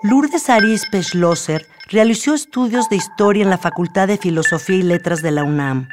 Lourdes Arispe Schlosser realizó estudios de historia en la Facultad de Filosofía y Letras de la UNAM.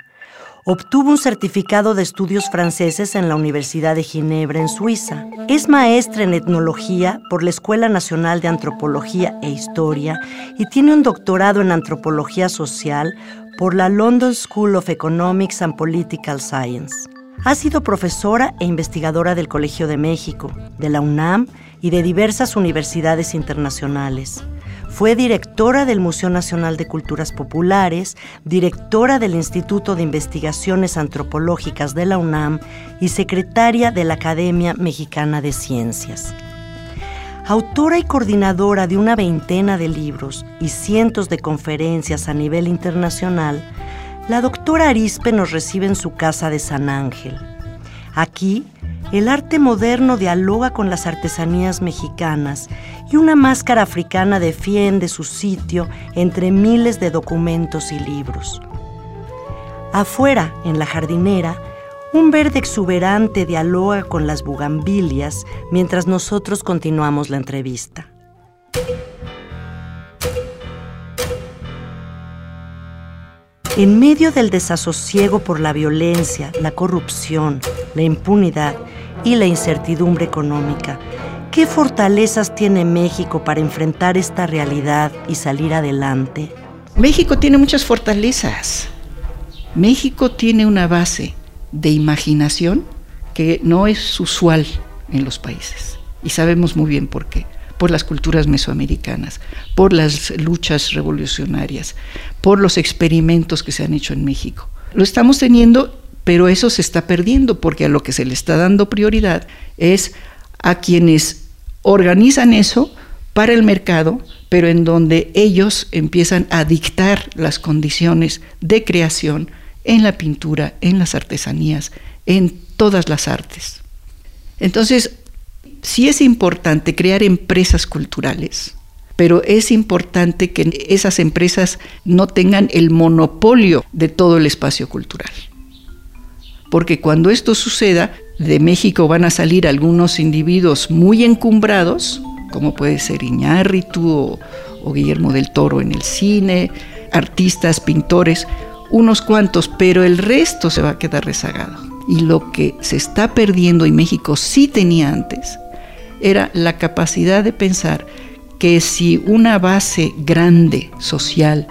Obtuvo un certificado de estudios franceses en la Universidad de Ginebra, en Suiza. Es maestra en etnología por la Escuela Nacional de Antropología e Historia y tiene un doctorado en antropología social por la London School of Economics and Political Science. Ha sido profesora e investigadora del Colegio de México, de la UNAM y de diversas universidades internacionales. Fue directora del Museo Nacional de Culturas Populares, directora del Instituto de Investigaciones Antropológicas de la UNAM y secretaria de la Academia Mexicana de Ciencias. Autora y coordinadora de una veintena de libros y cientos de conferencias a nivel internacional, la doctora Arispe nos recibe en su casa de San Ángel. Aquí, el arte moderno dialoga con las artesanías mexicanas y una máscara africana defiende su sitio entre miles de documentos y libros. Afuera, en la jardinera, un verde exuberante dialoga con las bugambilias mientras nosotros continuamos la entrevista. En medio del desasosiego por la violencia, la corrupción, la impunidad y la incertidumbre económica, ¿qué fortalezas tiene México para enfrentar esta realidad y salir adelante? México tiene muchas fortalezas. México tiene una base de imaginación que no es usual en los países. Y sabemos muy bien por qué por las culturas mesoamericanas, por las luchas revolucionarias, por los experimentos que se han hecho en México. Lo estamos teniendo, pero eso se está perdiendo porque a lo que se le está dando prioridad es a quienes organizan eso para el mercado, pero en donde ellos empiezan a dictar las condiciones de creación en la pintura, en las artesanías, en todas las artes. Entonces, sí es importante crear empresas culturales, pero es importante que esas empresas no tengan el monopolio de todo el espacio cultural. Porque cuando esto suceda, de México van a salir algunos individuos muy encumbrados, como puede ser Iñárritu o, o Guillermo del Toro en el cine, artistas, pintores, unos cuantos, pero el resto se va a quedar rezagado. Y lo que se está perdiendo y México sí tenía antes era la capacidad de pensar que si una base grande social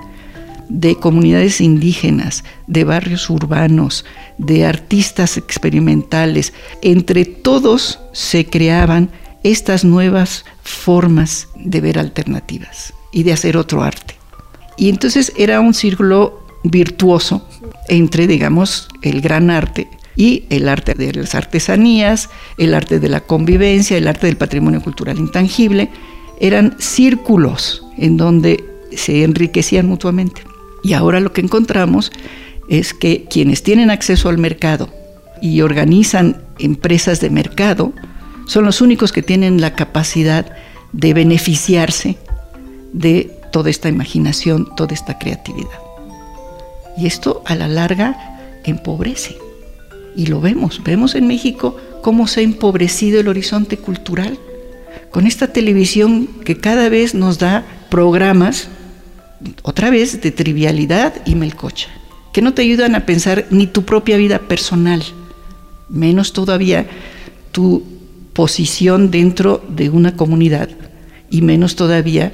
de comunidades indígenas, de barrios urbanos, de artistas experimentales, entre todos se creaban estas nuevas formas de ver alternativas y de hacer otro arte. Y entonces era un círculo virtuoso entre, digamos, el gran arte y el arte de las artesanías, el arte de la convivencia, el arte del patrimonio cultural intangible, eran círculos en donde se enriquecían mutuamente. Y ahora lo que encontramos es que quienes tienen acceso al mercado y organizan empresas de mercado son los únicos que tienen la capacidad de beneficiarse de toda esta imaginación, toda esta creatividad. Y esto a la larga empobrece. Y lo vemos, vemos en México cómo se ha empobrecido el horizonte cultural con esta televisión que cada vez nos da programas, otra vez, de trivialidad y melcocha, que no te ayudan a pensar ni tu propia vida personal, menos todavía tu posición dentro de una comunidad y menos todavía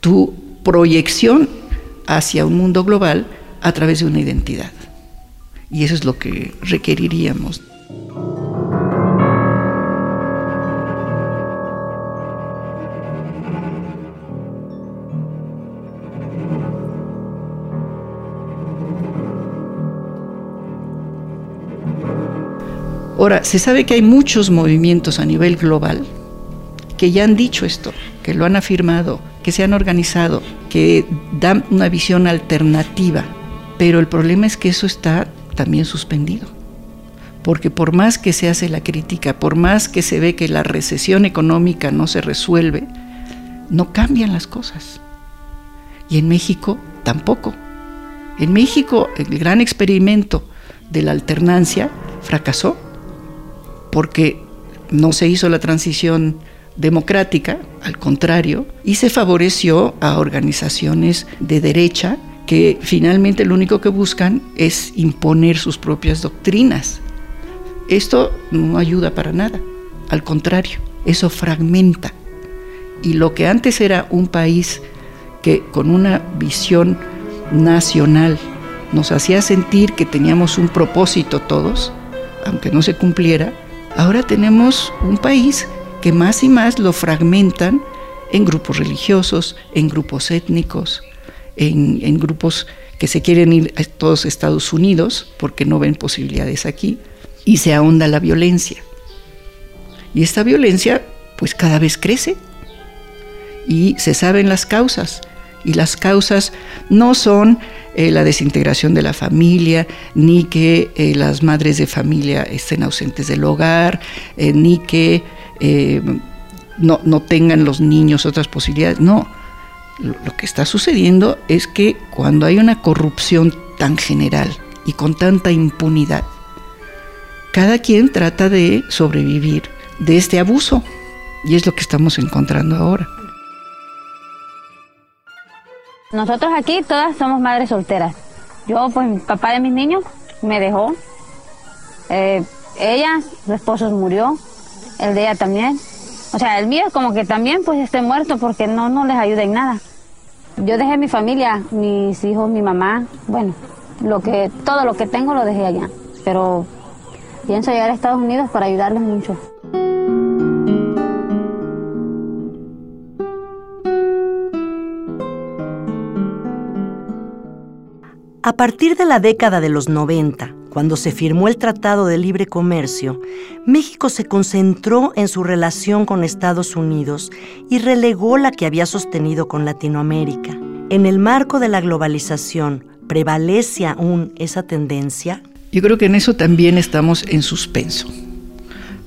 tu proyección hacia un mundo global a través de una identidad. Y eso es lo que requeriríamos. Ahora, se sabe que hay muchos movimientos a nivel global que ya han dicho esto, que lo han afirmado, que se han organizado, que dan una visión alternativa, pero el problema es que eso está también suspendido. Porque por más que se hace la crítica, por más que se ve que la recesión económica no se resuelve, no cambian las cosas. Y en México tampoco. En México el gran experimento de la alternancia fracasó porque no se hizo la transición democrática, al contrario, y se favoreció a organizaciones de derecha que finalmente lo único que buscan es imponer sus propias doctrinas. Esto no ayuda para nada, al contrario, eso fragmenta. Y lo que antes era un país que con una visión nacional nos hacía sentir que teníamos un propósito todos, aunque no se cumpliera, ahora tenemos un país que más y más lo fragmentan en grupos religiosos, en grupos étnicos, en, grupos que se quieren ir a todos Estados Unidos porque no ven posibilidades aquí y se ahonda la violencia. Y esta violencia pues cada vez crece y se saben las causas y las causas no son eh, la desintegración de la familia, ni que eh, las madres de familia estén ausentes del hogar, eh, ni que no, no, tengan los niños otras posibilidades. No, lo que está sucediendo es que cuando hay una corrupción tan general y con tanta impunidad, cada quien trata de sobrevivir de este abuso. Y es lo que estamos encontrando ahora. Nosotros aquí todas somos madres solteras. Yo, pues, papá de mis niños me dejó. Eh, ella, su esposo murió, el de ella también. O sea, el mío como que también pues esté muerto porque no, no les ayuda en nada. Yo dejé mi familia, mis hijos, mi mamá, bueno, lo que, todo lo que tengo lo dejé allá. Pero pienso llegar a Estados Unidos para ayudarles mucho. A partir de la década de los 90, cuando se firmó el Tratado de Libre Comercio, México se concentró en su relación con Estados Unidos y relegó la que había sostenido con Latinoamérica. En el marco de la globalización, ¿prevalece aún esa tendencia? Yo creo que en eso también estamos en suspenso,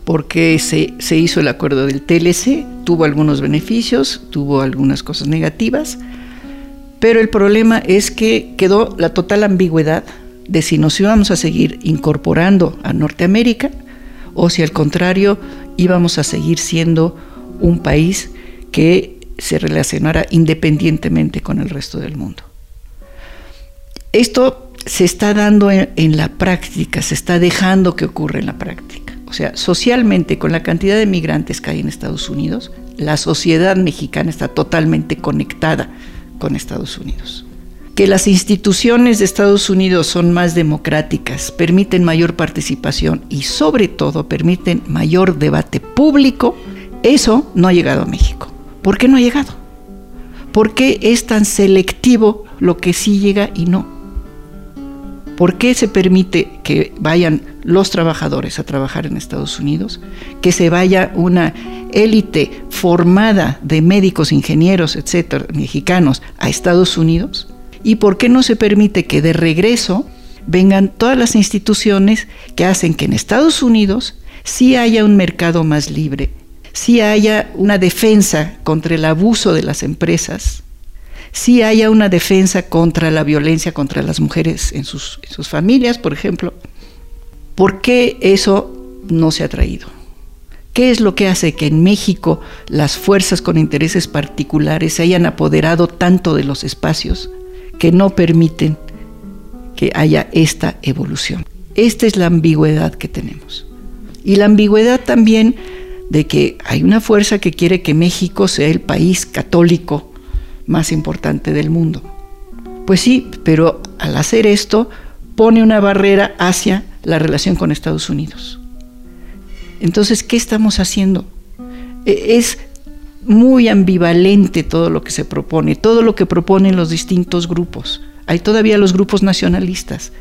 porque se, se hizo el acuerdo del TLC, tuvo algunos beneficios, tuvo algunas cosas negativas, pero el problema es que quedó la total ambigüedad de si nos íbamos a seguir incorporando a Norteamérica o si al contrario íbamos a seguir siendo un país que se relacionara independientemente con el resto del mundo. Esto se está dando en, la práctica, se está dejando que ocurra en la práctica. O sea, socialmente, con la cantidad de migrantes que hay en Estados Unidos, la sociedad mexicana está totalmente conectada con Estados Unidos. Que las instituciones de Estados Unidos son más democráticas, permiten mayor participación y sobre todo permiten mayor debate público, eso no ha llegado a México. ¿Por qué no ha llegado? ¿Por qué es tan selectivo lo que sí llega y no? ¿Por qué se permite que vayan los trabajadores a trabajar en Estados Unidos? Que se vaya una élite formada de médicos, ingenieros, etcétera, mexicanos a Estados Unidos? ¿Y por qué no se permite que de regreso vengan todas las instituciones que hacen que en Estados Unidos sí haya un mercado más libre, sí haya una defensa contra el abuso de las empresas, si haya una defensa contra la violencia contra las mujeres en sus, familias, por ejemplo. ¿Por qué eso no se ha traído? ¿Qué es lo que hace que en México las fuerzas con intereses particulares se hayan apoderado tanto de los espacios que no permiten que haya esta evolución? Esta es la ambigüedad que tenemos. Y la ambigüedad también de que hay una fuerza que quiere que México sea el país católico más importante del mundo. Pues sí, pero al hacer esto pone una barrera hacia la relación con Estados Unidos. Entonces, ¿qué estamos haciendo? E, es muy ambivalente todo lo que se propone, todo lo que proponen los distintos grupos. Hay todavía los grupos nacionalistas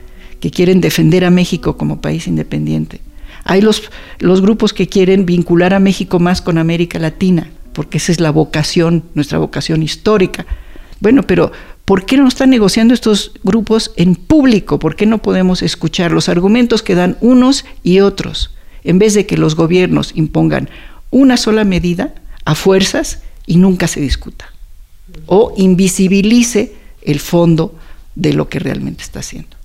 que quieren defender a México como país independiente. Hay los, los grupos que quieren vincular a México más con América Latina porque esa es la vocación, nuestra vocación histórica. Bueno, pero ¿por qué no están negociando estos grupos en público? ¿Por qué no podemos escuchar los argumentos que dan unos y otros? En vez de que los gobiernos impongan una sola medida a fuerzas y nunca se discuta. O invisibilice el fondo de lo que realmente está haciendo.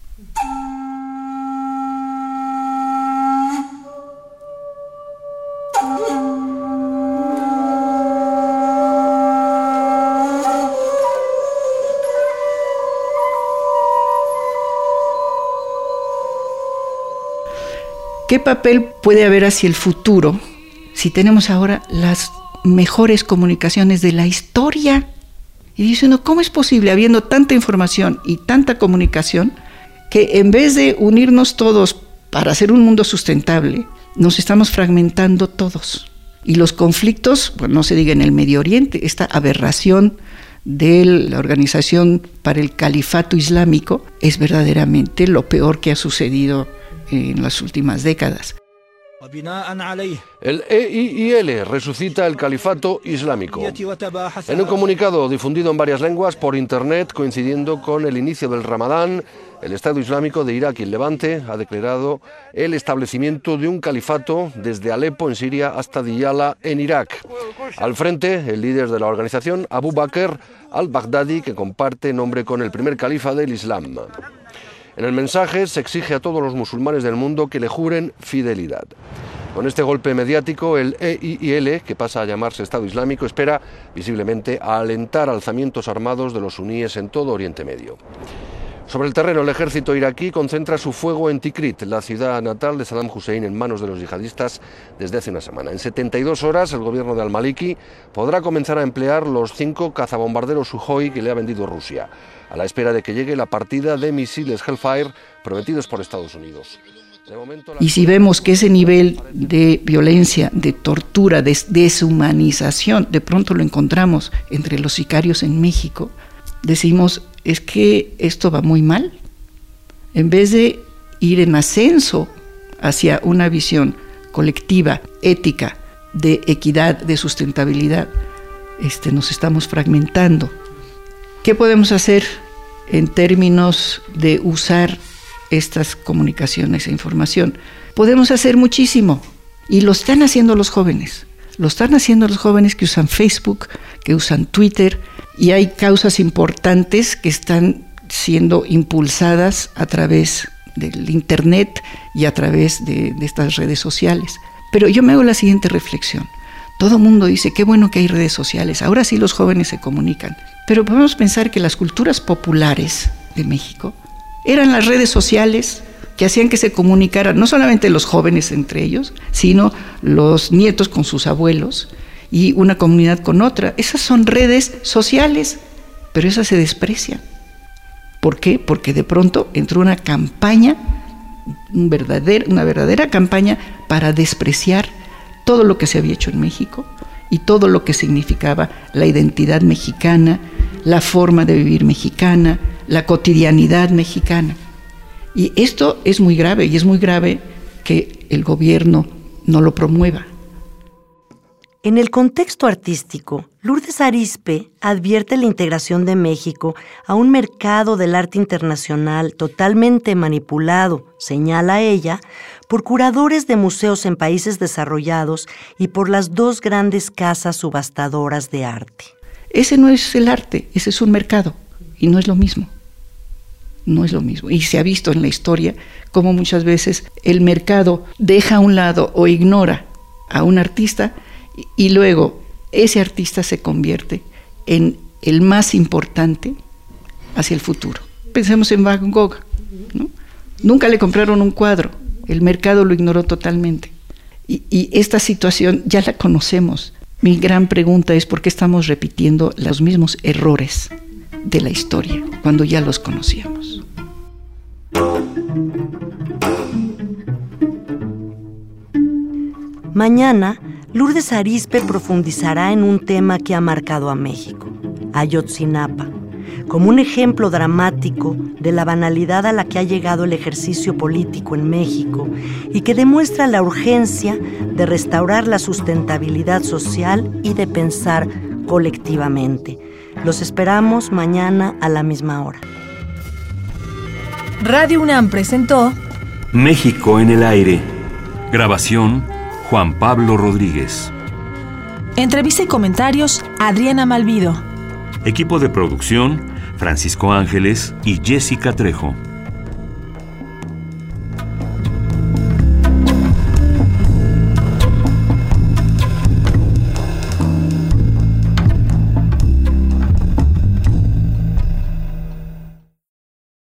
¿Qué papel puede haber hacia el futuro si tenemos ahora las mejores comunicaciones de la historia? Y dice uno, ¿cómo es posible, habiendo tanta información y tanta comunicación, que en vez de unirnos todos para hacer un mundo sustentable, nos estamos fragmentando todos? Y los conflictos, bueno, no se diga en el Medio Oriente, esta aberración de la Organización para el Califato Islámico es verdaderamente lo peor que ha sucedido en las últimas décadas. El EIIL resucita el califato islámico. En un comunicado difundido en varias lenguas por Internet, coincidiendo con el inicio del Ramadán, el Estado Islámico de Irak y el Levante ha declarado el establecimiento de un califato desde Alepo en Siria hasta Diyala en Irak. Al frente, el líder de la organización, Abu Bakr al-Baghdadi, que comparte nombre con el primer califa del Islam. En el mensaje se exige a todos los musulmanes del mundo que le juren fidelidad. Con este golpe mediático, el EIL, que pasa a llamarse Estado Islámico, espera visiblemente a alentar alzamientos armados de los suníes en todo Oriente Medio. Sobre el terreno, el ejército iraquí concentra su fuego en Tikrit, la ciudad natal de Saddam Hussein, en manos de los yihadistas desde hace una semana. En 72 horas, el gobierno de al-Maliki podrá comenzar a emplear los cinco cazabombarderos Sukhoi que le ha vendido Rusia a la espera de que llegue la partida de misiles Hellfire prometidos por Estados Unidos. Y si vemos que ese nivel de violencia, de tortura, de deshumanización, de pronto lo encontramos entre los sicarios en México, decimos, es que esto va muy mal. En vez de ir en ascenso hacia una visión colectiva, ética, de equidad, de sustentabilidad, este, nos estamos fragmentando. ¿Qué podemos hacer en términos de usar estas comunicaciones e información? Podemos hacer muchísimo y lo están haciendo los jóvenes. Lo están haciendo los jóvenes que usan Facebook, que usan Twitter y hay causas importantes que están siendo impulsadas a través del Internet y a través de, estas redes sociales. Pero yo me hago la siguiente reflexión. Todo mundo dice, qué bueno que hay redes sociales, ahora sí los jóvenes se comunican. Pero podemos pensar que las culturas populares de México eran las redes sociales que hacían que se comunicaran no solamente los jóvenes entre ellos, sino los nietos con sus abuelos y una comunidad con otra. Esas son redes sociales, pero esas se desprecian. ¿Por qué? Porque de pronto entró una campaña, una verdadera campaña para despreciar todo lo que se había hecho en México y todo lo que significaba la identidad mexicana, la forma de vivir mexicana, la cotidianidad mexicana. Y esto es muy grave y es muy grave que el gobierno no lo promueva. En el contexto artístico, Lourdes Arispe advierte la integración de México a un mercado del arte internacional totalmente manipulado, señala ella, por curadores de museos en países desarrollados y por las dos grandes casas subastadoras de arte. Ese no es el arte, ese es un mercado y no es lo mismo. No es lo mismo. Y se ha visto en la historia cómo muchas veces el mercado deja a un lado o ignora a un artista y luego ese artista se convierte en el más importante hacia el futuro. Pensemos en Van Gogh. Nunca le compraron un cuadro, el mercado lo ignoró totalmente. Y, y, esta situación ya la conocemos. Mi gran pregunta es por qué estamos repitiendo los mismos errores de la historia cuando ya los conocíamos. Mañana Lourdes Arispe profundizará en un tema que ha marcado a México, Ayotzinapa, como un ejemplo dramático de la banalidad a la que ha llegado el ejercicio político en México y que demuestra la urgencia de restaurar la sustentabilidad social y de pensar colectivamente. Los esperamos mañana a la misma hora. Radio UNAM presentó México en el aire. Grabación Juan Pablo Rodríguez. Entrevista y comentarios Adriana Malvido. Equipo de producción Francisco Ángeles y Jessica Trejo.